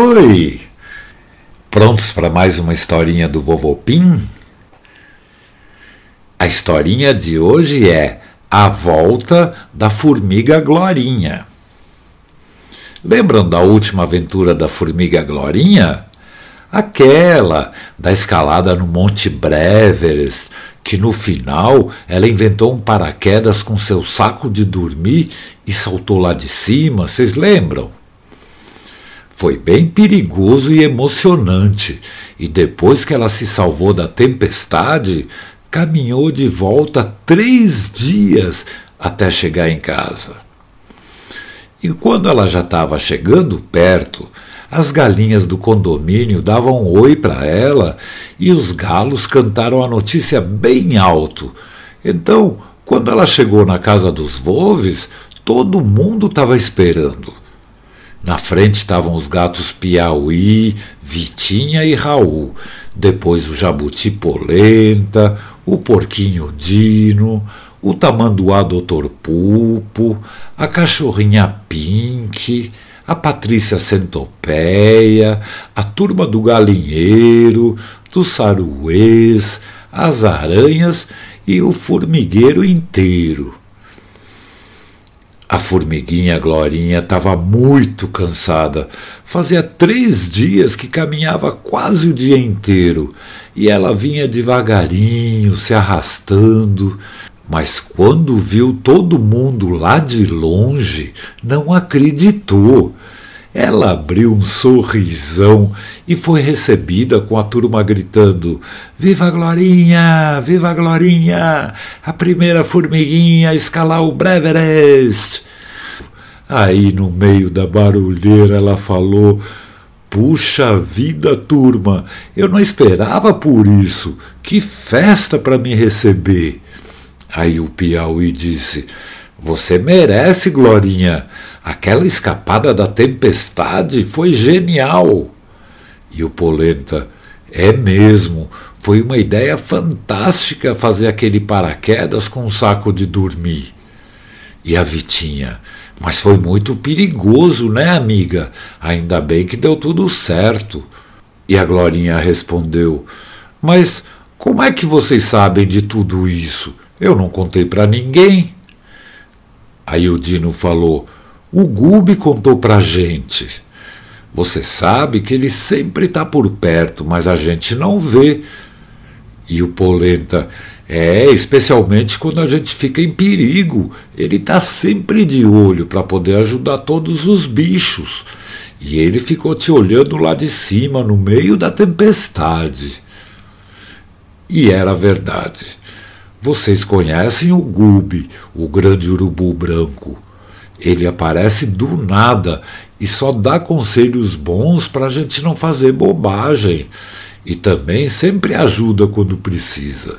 Oi! Prontos para mais uma historinha do Vovô Pim? A historinha de hoje é A Volta da Formiga Glorinha. Lembram da última aventura da Formiga Glorinha? Aquela da escalada no Monte Breveres, que no final ela inventou um paraquedas com seu saco de dormir e saltou lá de cima, vocês lembram? Foi bem perigoso e emocionante, e depois que ela se salvou da tempestade, caminhou de volta três dias até chegar em casa. E quando ela já estava chegando perto, as galinhas do condomínio davam um oi para ela e os galos cantaram a notícia bem alto. Então, quando ela chegou na casa dos Volves, todo mundo estava esperando. Na frente estavam os gatos Piauí, Vitinha e Raul. Depois o jabuti Polenta, o porquinho Dino, o tamanduá Doutor Pulpo, a cachorrinha Pink, a Patrícia Centopeia, a turma do galinheiro, dos saruês, as aranhas e o formigueiro inteiro. A formiguinha Glorinha estava muito cansada. Fazia três dias que caminhava quase o dia inteiro e ela vinha devagarinho, se arrastando. Mas quando viu todo mundo lá de longe, não acreditou. Ela abriu um sorrisão e foi recebida com a turma gritando: Viva Glorinha! Viva Glorinha! A primeira formiguinha a escalar o Breverest! Aí, no meio da barulheira, ela falou: Puxa vida, turma, eu não esperava por isso. Que festa para me receber! Aí o Piauí disse: Você merece, Glorinha. Aquela escapada da tempestade foi genial. E o Polenta, é mesmo, foi uma ideia fantástica fazer aquele paraquedas com um saco de dormir. E a Vitinha, mas foi muito perigoso, né, amiga? Ainda bem que deu tudo certo. E a Glorinha respondeu: Mas como é que vocês sabem de tudo isso? Eu não contei para ninguém. Aí o Dino falou: o Gube contou pra gente. Você sabe que ele sempre está por perto, mas a gente não vê. E o Polenta, é, especialmente quando a gente fica em perigo. Ele está sempre de olho para poder ajudar todos os bichos. E ele ficou te olhando lá de cima, no meio da tempestade. E era verdade. Vocês conhecem o Gube, o grande urubu branco. Ele aparece do nada e só dá conselhos bons para a gente não fazer bobagem. E também sempre ajuda quando precisa.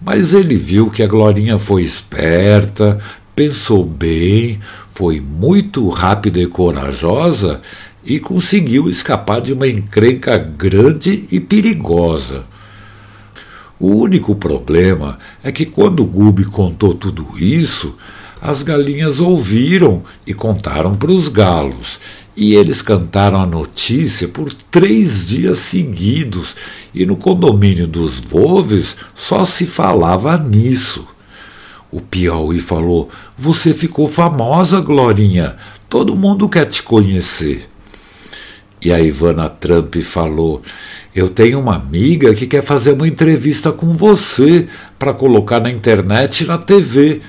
Mas ele viu que a Glorinha foi esperta, pensou bem, foi muito rápida e corajosa e conseguiu escapar de uma encrenca grande e perigosa. O único problema é que quando o Gube contou tudo isso, as galinhas ouviram e contaram para os galos. E eles cantaram a notícia por três dias seguidos, e no condomínio dos Volves só se falava nisso. O Piauí falou: Você ficou famosa, Glorinha. Todo mundo quer te conhecer. E a Ivana Trump falou: Eu tenho uma amiga que quer fazer uma entrevista com você para colocar na internet e na TV.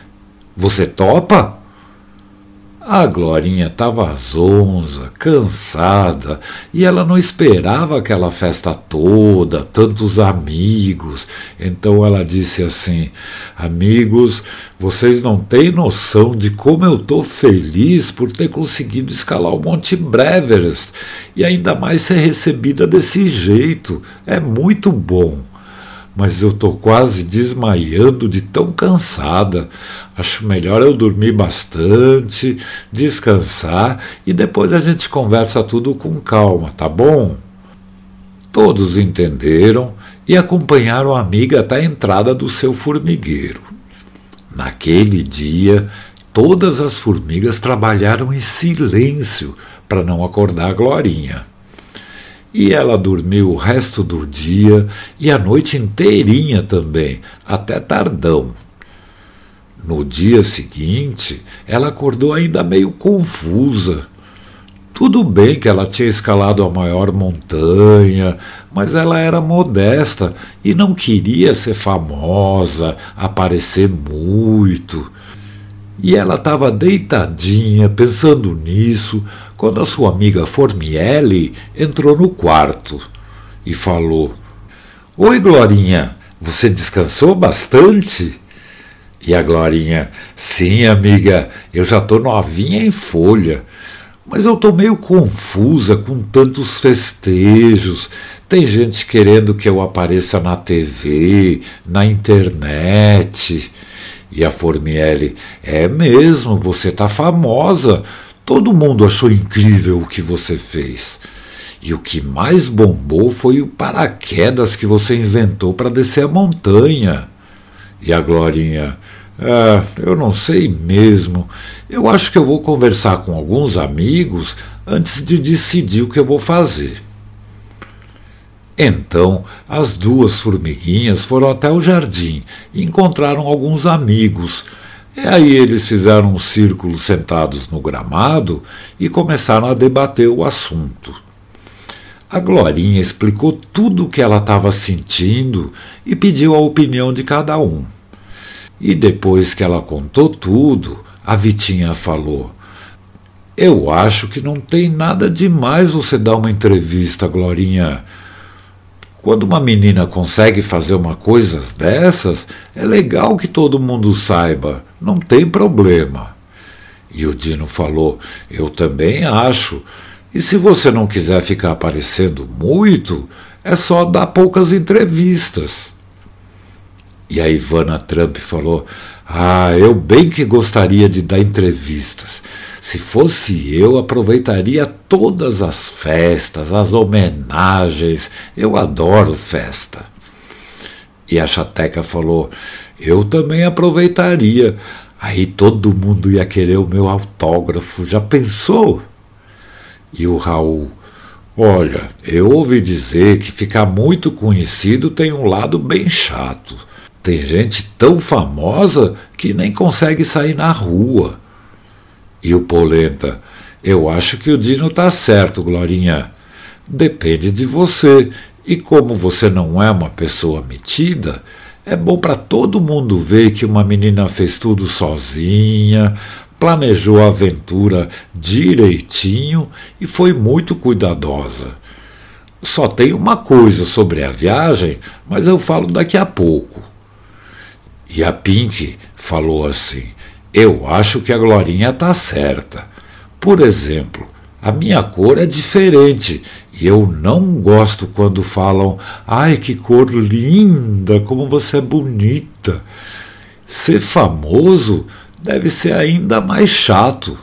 Você topa? A Glorinha estava zonza, cansada, e ela não esperava aquela festa toda, tantos amigos. Então ela disse assim: Amigos, vocês não têm noção de como eu estou feliz por ter conseguido escalar o Monte Breverest e ainda mais ser recebida desse jeito. É muito bom mas eu estou quase desmaiando de tão cansada. Acho melhor eu dormir bastante, descansar e depois a gente conversa tudo com calma, tá bom? Todos entenderam e acompanharam a amiga até a entrada do seu formigueiro. Naquele dia, todas as formigas trabalharam em silêncio para não acordar a Glorinha. E ela dormiu o resto do dia e a noite inteirinha também, até tardão. No dia seguinte, ela acordou ainda meio confusa. Tudo bem que ela tinha escalado a maior montanha, mas ela era modesta e não queria ser famosa, aparecer muito. E ela estava deitadinha, pensando nisso, quando a sua amiga Formielli entrou no quarto e falou: Oi, Glorinha, você descansou bastante? E a Glorinha, sim, amiga, eu já tô novinha em folha. Mas eu tô meio confusa com tantos festejos. Tem gente querendo que eu apareça na TV, na internet. E a Formielli, é mesmo, você tá famosa. Todo mundo achou incrível o que você fez. E o que mais bombou foi o paraquedas que você inventou para descer a montanha. E a Glorinha, ah, eu não sei mesmo. Eu acho que eu vou conversar com alguns amigos antes de decidir o que eu vou fazer. Então, as duas formiguinhas foram até o jardim e encontraram alguns amigos. E aí eles fizeram um círculo sentados no gramado e começaram a debater o assunto. A Glorinha explicou tudo o que ela estava sentindo e pediu a opinião de cada um. E depois que ela contou tudo, a Vitinha falou: Eu acho que não tem nada demais você dar uma entrevista, Glorinha. Quando uma menina consegue fazer uma coisa dessas, é legal que todo mundo saiba, não tem problema. E o Dino falou: Eu também acho. E se você não quiser ficar aparecendo muito, é só dar poucas entrevistas. E a Ivana Trump falou: Ah, eu bem que gostaria de dar entrevistas. Se fosse eu, aproveitaria todas as festas, as homenagens. Eu adoro festa. E a Chateca falou: Eu também aproveitaria. Aí todo mundo ia querer o meu autógrafo. Já pensou? E o Raul: Olha, eu ouvi dizer que ficar muito conhecido tem um lado bem chato. Tem gente tão famosa que nem consegue sair na rua. E o Polenta, eu acho que o Dino está certo, Glorinha. Depende de você. E como você não é uma pessoa metida, é bom para todo mundo ver que uma menina fez tudo sozinha, planejou a aventura direitinho e foi muito cuidadosa. Só tem uma coisa sobre a viagem, mas eu falo daqui a pouco. E a Pink falou assim: Eu acho que a Glorinha está certa. Por exemplo, a minha cor é diferente e eu não gosto quando falam: Ai, que cor linda, como você é bonita. Ser famoso deve ser ainda mais chato.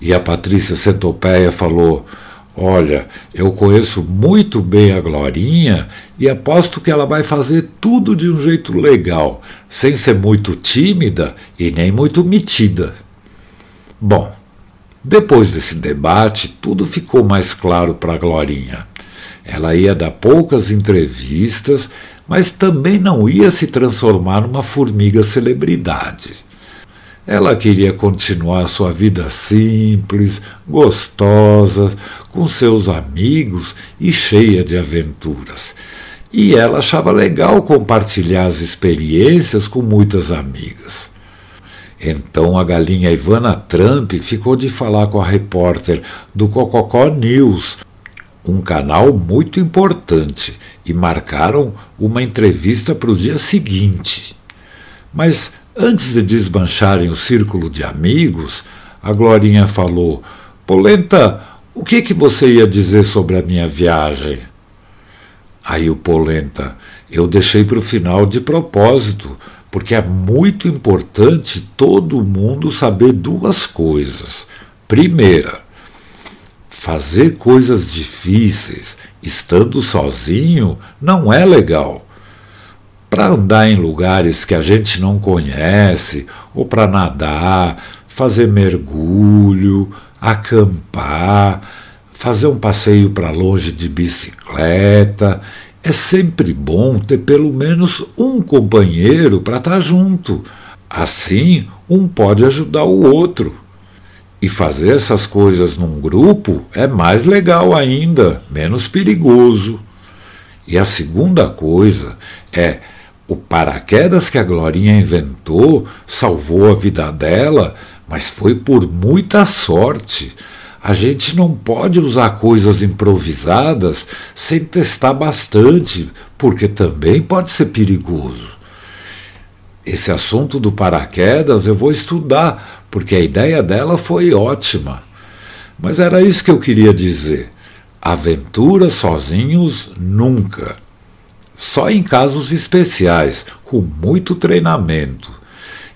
E a Patrícia Centopeia falou: Olha, eu conheço muito bem a Glorinha e aposto que ela vai fazer tudo de um jeito legal, sem ser muito tímida e nem muito metida. Bom, depois desse debate, tudo ficou mais claro para a Glorinha. Ela ia dar poucas entrevistas, mas também não ia se transformar numa formiga celebridade. Ela queria continuar sua vida simples, gostosa, com seus amigos e cheia de aventuras. E ela achava legal compartilhar as experiências com muitas amigas. Então a galinha Ivana Trump ficou de falar com a repórter do Cococó News, um canal muito importante, e marcaram uma entrevista para o dia seguinte. Mas Antes de desmancharem o círculo de amigos, a Glorinha falou: Polenta, o que, que você ia dizer sobre a minha viagem? Aí o Polenta, eu deixei para o final de propósito, porque é muito importante todo mundo saber duas coisas. Primeira, fazer coisas difíceis estando sozinho não é legal para andar em lugares que a gente não conhece, ou para nadar, fazer mergulho, acampar, fazer um passeio para longe de bicicleta. É sempre bom ter pelo menos um companheiro para estar tá junto. Assim, um pode ajudar o outro. E fazer essas coisas num grupo é mais legal ainda, menos perigoso. E a segunda coisa é o paraquedas que a Glorinha inventou salvou a vida dela, mas foi por muita sorte. A gente não pode usar coisas improvisadas sem testar bastante, porque também pode ser perigoso. Esse assunto do paraquedas eu vou estudar, porque a ideia dela foi ótima. Mas era isso que eu queria dizer. Aventuras sozinhos nunca. Só em casos especiais, com muito treinamento.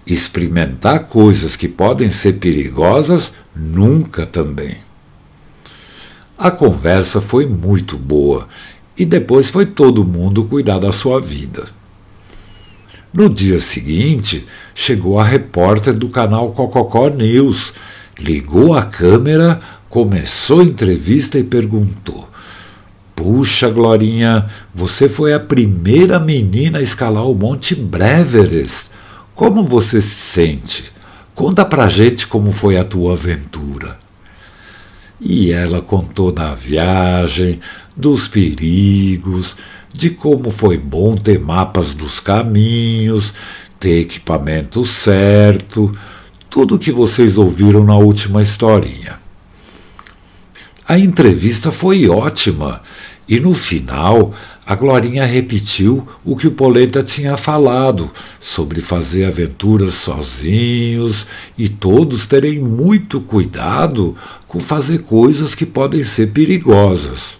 Experimentar coisas que podem ser perigosas nunca também. A conversa foi muito boa e depois foi todo mundo cuidar da sua vida. No dia seguinte, chegou a repórter do canal Cococó News, ligou a câmera, começou a entrevista e perguntou: Puxa, Glorinha, você foi a primeira menina a escalar o Monte Breveres. Como você se sente? Conta pra gente como foi a tua aventura. E ela contou da viagem, dos perigos, de como foi bom ter mapas dos caminhos, ter equipamento certo, tudo o que vocês ouviram na última historinha. A entrevista foi ótima e no final a Glorinha repetiu o que o Poleta tinha falado sobre fazer aventuras sozinhos e todos terem muito cuidado com fazer coisas que podem ser perigosas.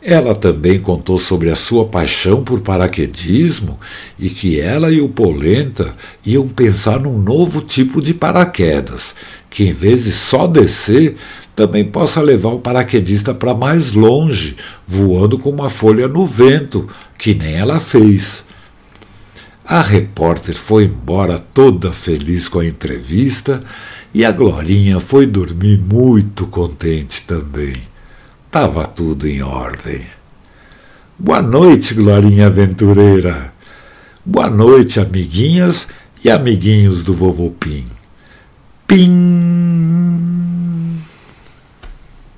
Ela também contou sobre a sua paixão por paraquedismo e que ela e o Polenta iam pensar num novo tipo de paraquedas, que em vez de só descer, também possa levar o paraquedista para mais longe, voando com uma folha no vento, que nem ela fez. A repórter foi embora toda feliz com a entrevista e a Glorinha foi dormir muito contente também. Tava tudo em ordem. Boa noite, Glorinha aventureira. Boa noite, amiguinhas e amiguinhos do Vovô Pim. Pim!